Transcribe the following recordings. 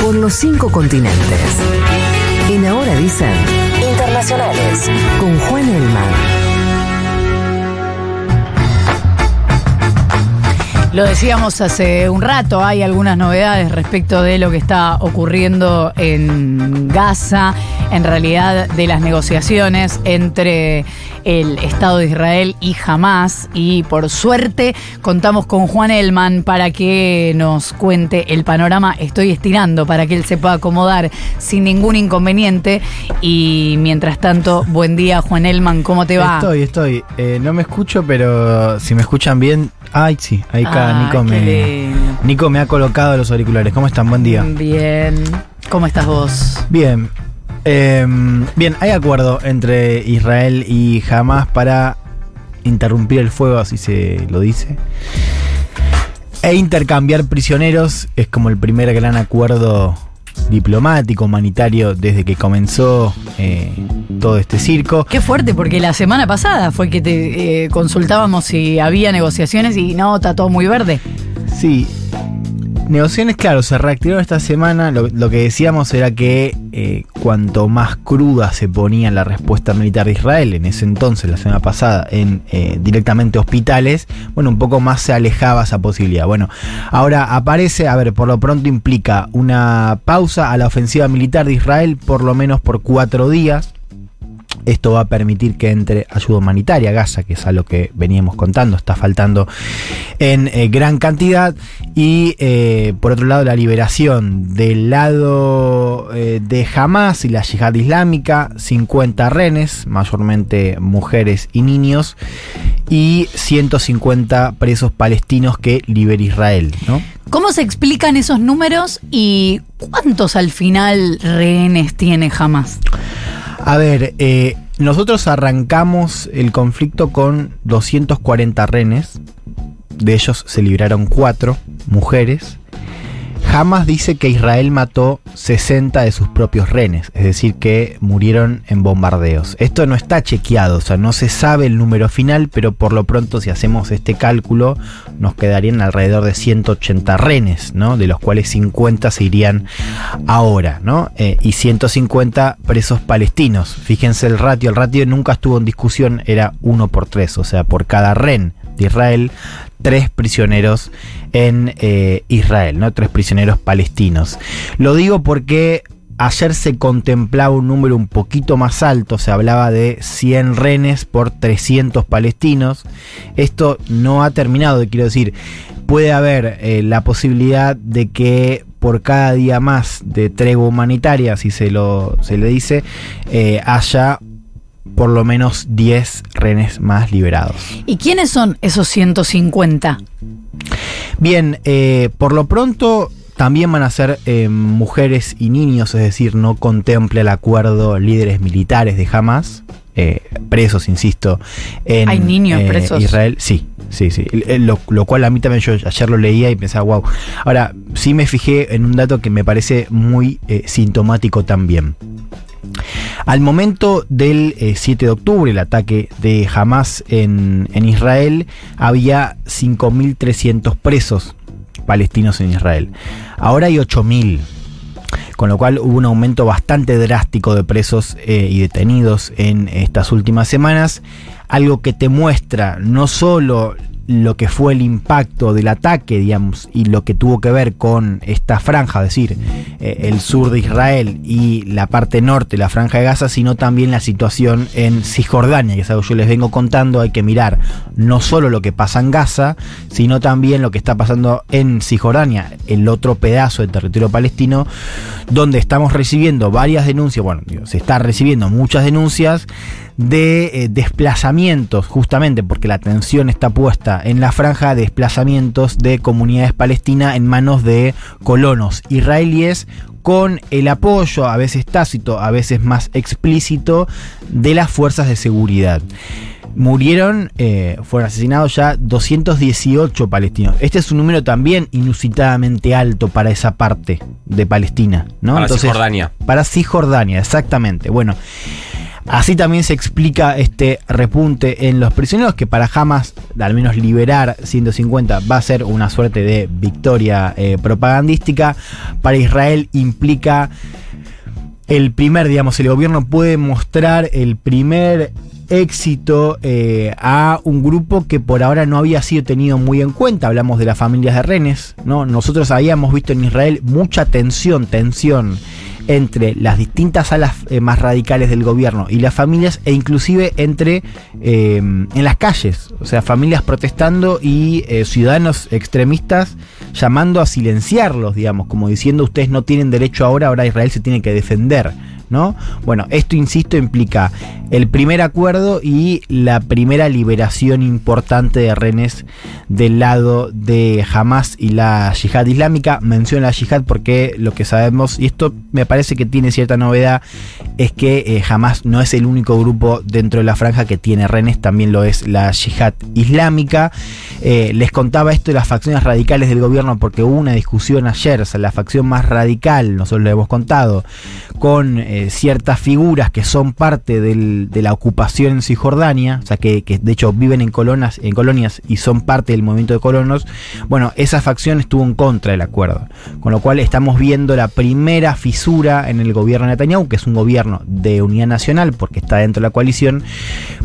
por los cinco continentes. En Ahora dicen Internacionales con Juan Elman. Lo decíamos hace un rato, hay algunas novedades respecto de lo que está ocurriendo en Gaza, en realidad de las negociaciones entre el Estado de Israel y Hamas. Y por suerte contamos con Juan Elman para que nos cuente el panorama. Estoy estirando para que él se pueda acomodar sin ningún inconveniente. Y mientras tanto, buen día Juan Elman, ¿cómo te va? Estoy, estoy. Eh, no me escucho, pero si me escuchan bien, Ay, sí, ahí está Ah, Nico me. Nico me ha colocado los auriculares. ¿Cómo están? Buen día. Bien. ¿Cómo estás vos? Bien. Eh, bien, hay acuerdo entre Israel y Hamas para interrumpir el fuego, así se lo dice. E intercambiar prisioneros es como el primer gran acuerdo diplomático, humanitario, desde que comenzó eh, todo este circo. Qué fuerte, porque la semana pasada fue que te eh, consultábamos si había negociaciones y no, está todo muy verde. Sí. Negociaciones, claro, se reactivaron esta semana. Lo, que decíamos era que eh, cuanto más cruda se ponía la respuesta militar de Israel, en ese entonces, la semana pasada, en eh, directamente hospitales, bueno, un poco más se alejaba esa posibilidad. Bueno, ahora aparece, a ver, por lo pronto implica una pausa a la ofensiva militar de Israel, por lo menos por cuatro días. Esto va a permitir que entre ayuda humanitaria a Gaza, que es a lo que veníamos contando, está faltando en eh, gran cantidad. Y eh, por otro lado, la liberación del lado eh, de Hamas y la yihad islámica, 50 rehenes, mayormente mujeres y niños, y 150 presos palestinos que libera Israel. ¿Cómo se explican esos números y cuántos al final rehenes tiene Hamas? A ver, eh, nosotros arrancamos el conflicto con 240 rehenes. De ellos se libraron 4 mujeres. Hamas dice que Israel mató 60 de sus propios rehenes, es decir, que murieron en bombardeos. Esto no está chequeado, o sea, no se sabe el número final, pero por lo pronto si hacemos este cálculo nos quedarían alrededor de 180 rehenes, ¿no? De los cuales 50 se irían ahora, ¿no? Eh, y 150 presos palestinos. Fíjense el ratio, el ratio nunca estuvo en discusión, era 1 por 3, o sea, por cada rehén Israel, tres prisioneros en eh, Israel, ¿no? Tres prisioneros palestinos. Lo digo porque ayer se contemplaba un número un poquito más alto, se hablaba de 100 rehenes por 300 palestinos. Esto no ha terminado, quiero decir, puede haber eh, la posibilidad de que por cada día más de tregua humanitaria, si se, lo, se le dice, eh, haya por lo menos 10 rehenes más liberados. ¿Y quiénes son esos 150? Bien, eh, por lo pronto también van a ser eh, mujeres y niños, es decir, no contempla el acuerdo líderes militares de Hamas, eh, presos, insisto, en ¿Hay niños eh, presos? Israel. Sí, sí, sí. Lo, lo cual a mí también yo ayer lo leía y pensaba, wow. Ahora, sí me fijé en un dato que me parece muy sintomático también. Al momento del eh, 7 de octubre, el ataque de Hamas en, en Israel, había 5.300 presos palestinos en Israel. Ahora hay 8.000. Con lo cual hubo un aumento bastante drástico de presos eh, y detenidos en estas últimas semanas. Algo que te muestra no solo lo que fue el impacto del ataque, digamos, y lo que tuvo que ver con esta franja, es decir, eh, el sur de Israel y la parte norte, la franja de Gaza, sino también la situación en Cisjordania, que es algo que yo les vengo contando, hay que mirar no solo lo que pasa en Gaza, sino también lo que está pasando en Cisjordania, el otro pedazo del territorio palestino, donde estamos recibiendo varias denuncias, bueno, digo, se está recibiendo muchas denuncias de eh, desplazamientos, justamente porque la atención está puesta en la franja de desplazamientos de comunidades palestinas en manos de colonos israelíes con el apoyo, a veces tácito, a veces más explícito, de las fuerzas de seguridad. Murieron, eh, fueron asesinados ya 218 palestinos. Este es un número también inusitadamente alto para esa parte de Palestina, ¿no? Para Cisjordania. Para Cisjordania, exactamente. Bueno, Así también se explica este repunte en los prisioneros, que para Hamas, al menos liberar 150, va a ser una suerte de victoria eh, propagandística. Para Israel implica el primer, digamos, el gobierno puede mostrar el primer éxito eh, a un grupo que por ahora no había sido tenido muy en cuenta. Hablamos de las familias de renes, ¿no? Nosotros habíamos visto en Israel mucha tensión, tensión entre las distintas alas eh, más radicales del gobierno y las familias e inclusive entre eh, en las calles, o sea, familias protestando y eh, ciudadanos extremistas llamando a silenciarlos, digamos, como diciendo ustedes no tienen derecho ahora, ahora Israel se tiene que defender. ¿No? Bueno, esto, insisto, implica el primer acuerdo y la primera liberación importante de renes del lado de Hamas y la yihad islámica. Menciono la yihad porque lo que sabemos, y esto me parece que tiene cierta novedad, es que eh, Hamas no es el único grupo dentro de la franja que tiene renes, también lo es la yihad islámica. Eh, les contaba esto de las facciones radicales del gobierno porque hubo una discusión ayer, o sea, la facción más radical, nosotros lo hemos contado, con... Eh, ciertas figuras que son parte de la ocupación en Cisjordania, o sea, que, de hecho viven en colonias, en colonias y son parte del movimiento de colonos, bueno, esa facción estuvo en contra del acuerdo. Con lo cual estamos viendo la primera fisura en el gobierno de Netanyahu, que es un gobierno de unidad nacional, porque está dentro de la coalición,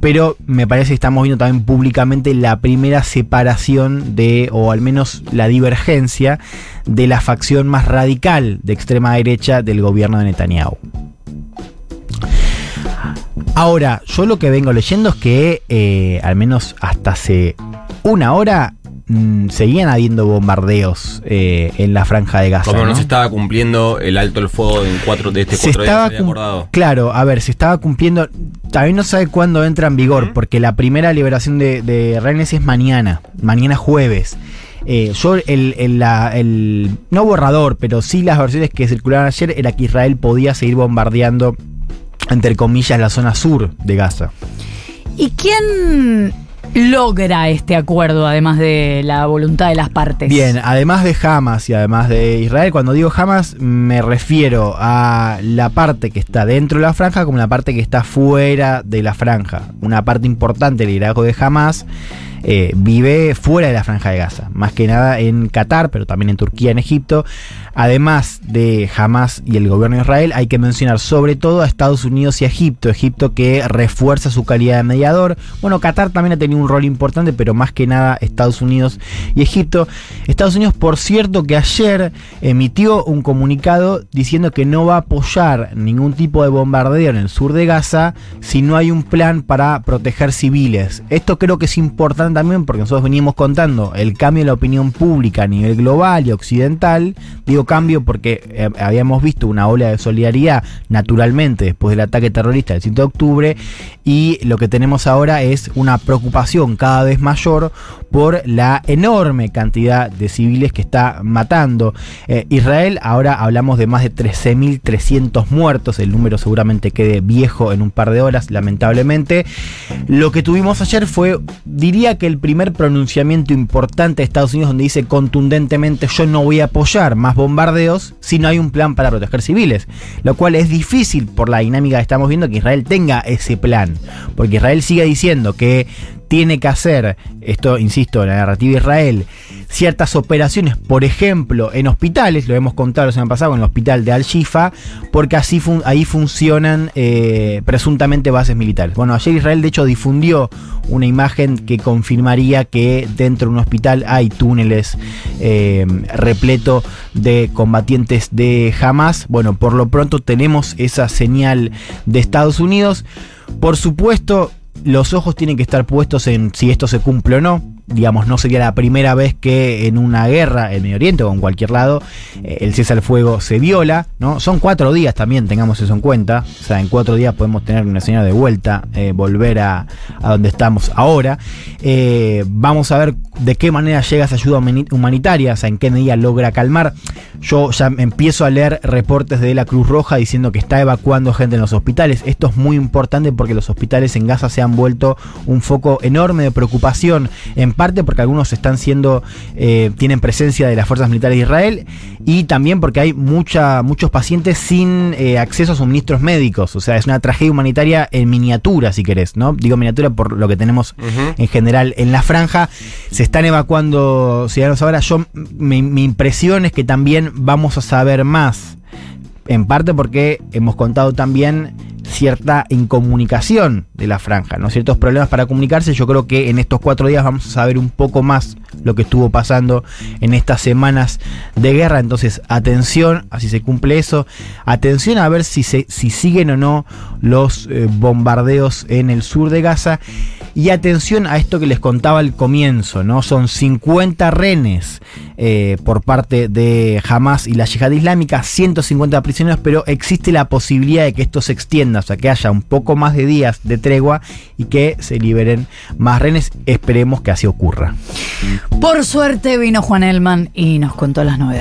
pero me parece que estamos viendo también públicamente la primera separación de, o al menos la divergencia, de la facción más radical de extrema derecha del gobierno de Netanyahu. Ahora, yo lo que vengo leyendo es que, eh, al menos hasta hace una hora, mm, seguían habiendo bombardeos eh, en la franja de Gaza. Como no, se estaba cumpliendo el alto el fuego en cuatro, de este se cuatro estaba días, Claro, a ver, se estaba cumpliendo. También no sabe cuándo entra en vigor, porque la primera liberación de, de rehenes es mañana, mañana jueves. Eh, yo, el, el- la- el- no borrador, pero sí las versiones que circularon ayer era que Israel podía seguir bombardeando, entre comillas, la zona sur de Gaza. ¿Y quién logra este acuerdo, además de la voluntad de las partes? Bien, además de Hamas y además de Israel, cuando digo Hamas me refiero a la parte que está dentro de la franja como la parte que está fuera de la franja. Una parte importante del liderazgo de Hamas eh, vive fuera de la franja de Gaza, más que nada en Qatar, pero también en Turquía, en Egipto. Además de Hamas y el gobierno de Israel, hay que mencionar sobre todo a Estados Unidos y Egipto. Egipto que refuerza su calidad de mediador. Bueno, Qatar también ha tenido un rol importante, pero más que nada Estados Unidos y Egipto. Estados Unidos, por cierto, que ayer emitió un comunicado diciendo que no va a apoyar ningún tipo de bombardeo en el sur de Gaza si no hay un plan para proteger civiles. Esto creo que es importante también porque nosotros venimos contando el cambio de la opinión pública a nivel global y occidental. Digo cambio porque eh, habíamos visto una ola de solidaridad naturalmente después del ataque terrorista del 5 de octubre y lo que tenemos ahora es una preocupación cada vez mayor por la enorme cantidad de civiles que está matando. Eh, Israel, ahora hablamos de más de 13.300 muertos, el número seguramente quede viejo en un par de horas, lamentablemente. Lo que tuvimos ayer fue, diría que el primer pronunciamiento importante de Estados Unidos donde dice contundentemente yo no voy a apoyar más bombardeos si no hay un plan para proteger civiles, lo cual es difícil por la dinámica que estamos viendo que Israel tenga ese plan, porque Israel sigue diciendo que tiene que hacer, esto insisto, la narrativa de Israel, ciertas operaciones, por ejemplo, en hospitales, lo hemos contado la semana pasada en el hospital de Al-Shifa, porque así ahí funcionan eh, presuntamente bases militares. Bueno, ayer Israel de hecho difundió una imagen que confirmaría que dentro de un hospital hay túneles eh, repleto de combatientes de Hamas. Bueno, por lo pronto tenemos esa señal de Estados Unidos. Por supuesto, los ojos tienen que estar puestos en si esto se cumple o no. Digamos, no sería la primera vez que en una guerra en Medio Oriente o en cualquier lado eh, el cese al fuego se viola, ¿no? Son cuatro días también, tengamos eso en cuenta. O sea, en cuatro días podemos tener una señal de vuelta, eh, volver a, donde estamos ahora. Eh, vamos a ver de qué manera llega esa ayuda humani- humanitaria, o sea, en qué medida logra calmar. Yo ya empiezo a leer reportes de la Cruz Roja diciendo que está evacuando gente en los hospitales. Esto es muy importante porque los hospitales en Gaza se han vuelto un foco enorme de preocupación parte porque algunos están siendo, eh, tienen presencia de las fuerzas militares de Israel y también porque hay mucha, muchos pacientes sin eh, acceso a suministros médicos. O sea, es una tragedia humanitaria en miniatura, si querés, ¿no? Digo miniatura por lo que tenemos en general en la franja. Se están evacuando ciudadanos ahora. Yo, mi, mi impresión es que también vamos a saber más. En parte porque hemos contado también cierta incomunicación de la franja, ¿no? Ciertos problemas para comunicarse. Yo creo que en estos cuatro días vamos a saber un poco más lo que estuvo pasando en estas semanas de guerra. Entonces, atención a si se cumple eso. Atención a ver si, se, si siguen o no los eh, bombardeos en el sur de Gaza. Y atención a esto que les contaba al comienzo, ¿no? Son 50 renes eh, por parte de Hamas y la yihad islámica, 150 prisioneros, pero existe la posibilidad de que esto se extienda, o sea, que haya un poco más de días de tregua y que se liberen más renes. Esperemos que así ocurra. Por suerte vino Juan Elman y nos contó las novedades.